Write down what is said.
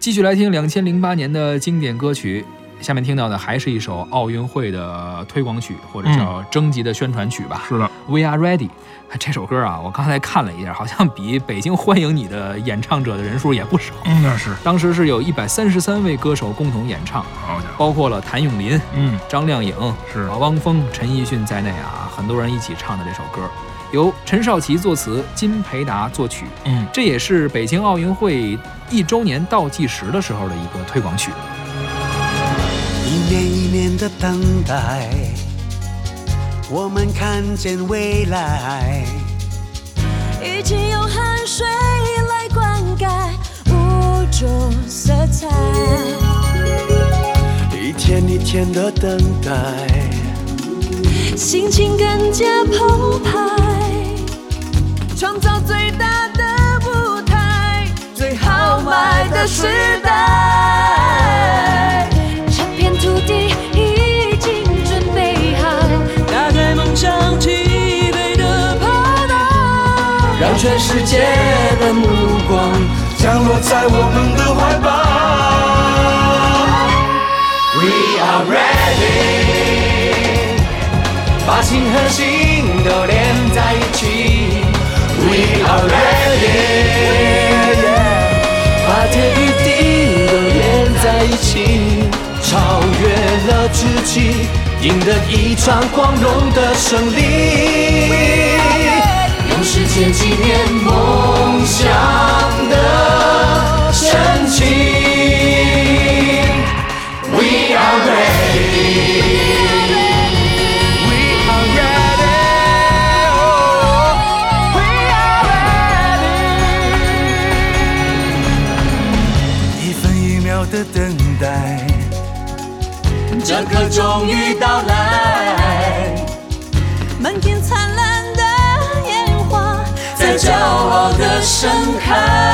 继续来听两千零八年的经典歌曲，下面听到的还是一首奥运会的推广曲，或者叫征集的宣传曲吧。是的，We Are Ready。这首歌啊，我刚才看了一下，好像比北京欢迎你的演唱者的人数也不少。嗯，那是，当时是有一百三十三位歌手共同演唱，好家伙，包括了谭咏麟、嗯，张靓颖、是。啊汪峰、陈奕迅在内啊，很多人一起唱的这首歌，由陈少琪作词，金培达作曲。嗯，这也是北京奥运会一周年倒计时的时候的一个推广曲。一年一年的等待，我们看见未来。一起用汗水来灌溉五种色彩。一天一天的等待，心情更加澎湃，创造最大的舞台，最豪迈的时代。这片土地已经准备好，打开梦想起飞的跑道，让全世界的目光降落在我们的怀抱。We are ready，把心和心都连在一起。了自己，赢得一场光荣的胜利。用时间纪念梦想的深情。We are ready. We are ready. Oh, we are ready. 一分一秒的等待，这刻终于到来。满天灿烂的烟花，在骄傲的盛开。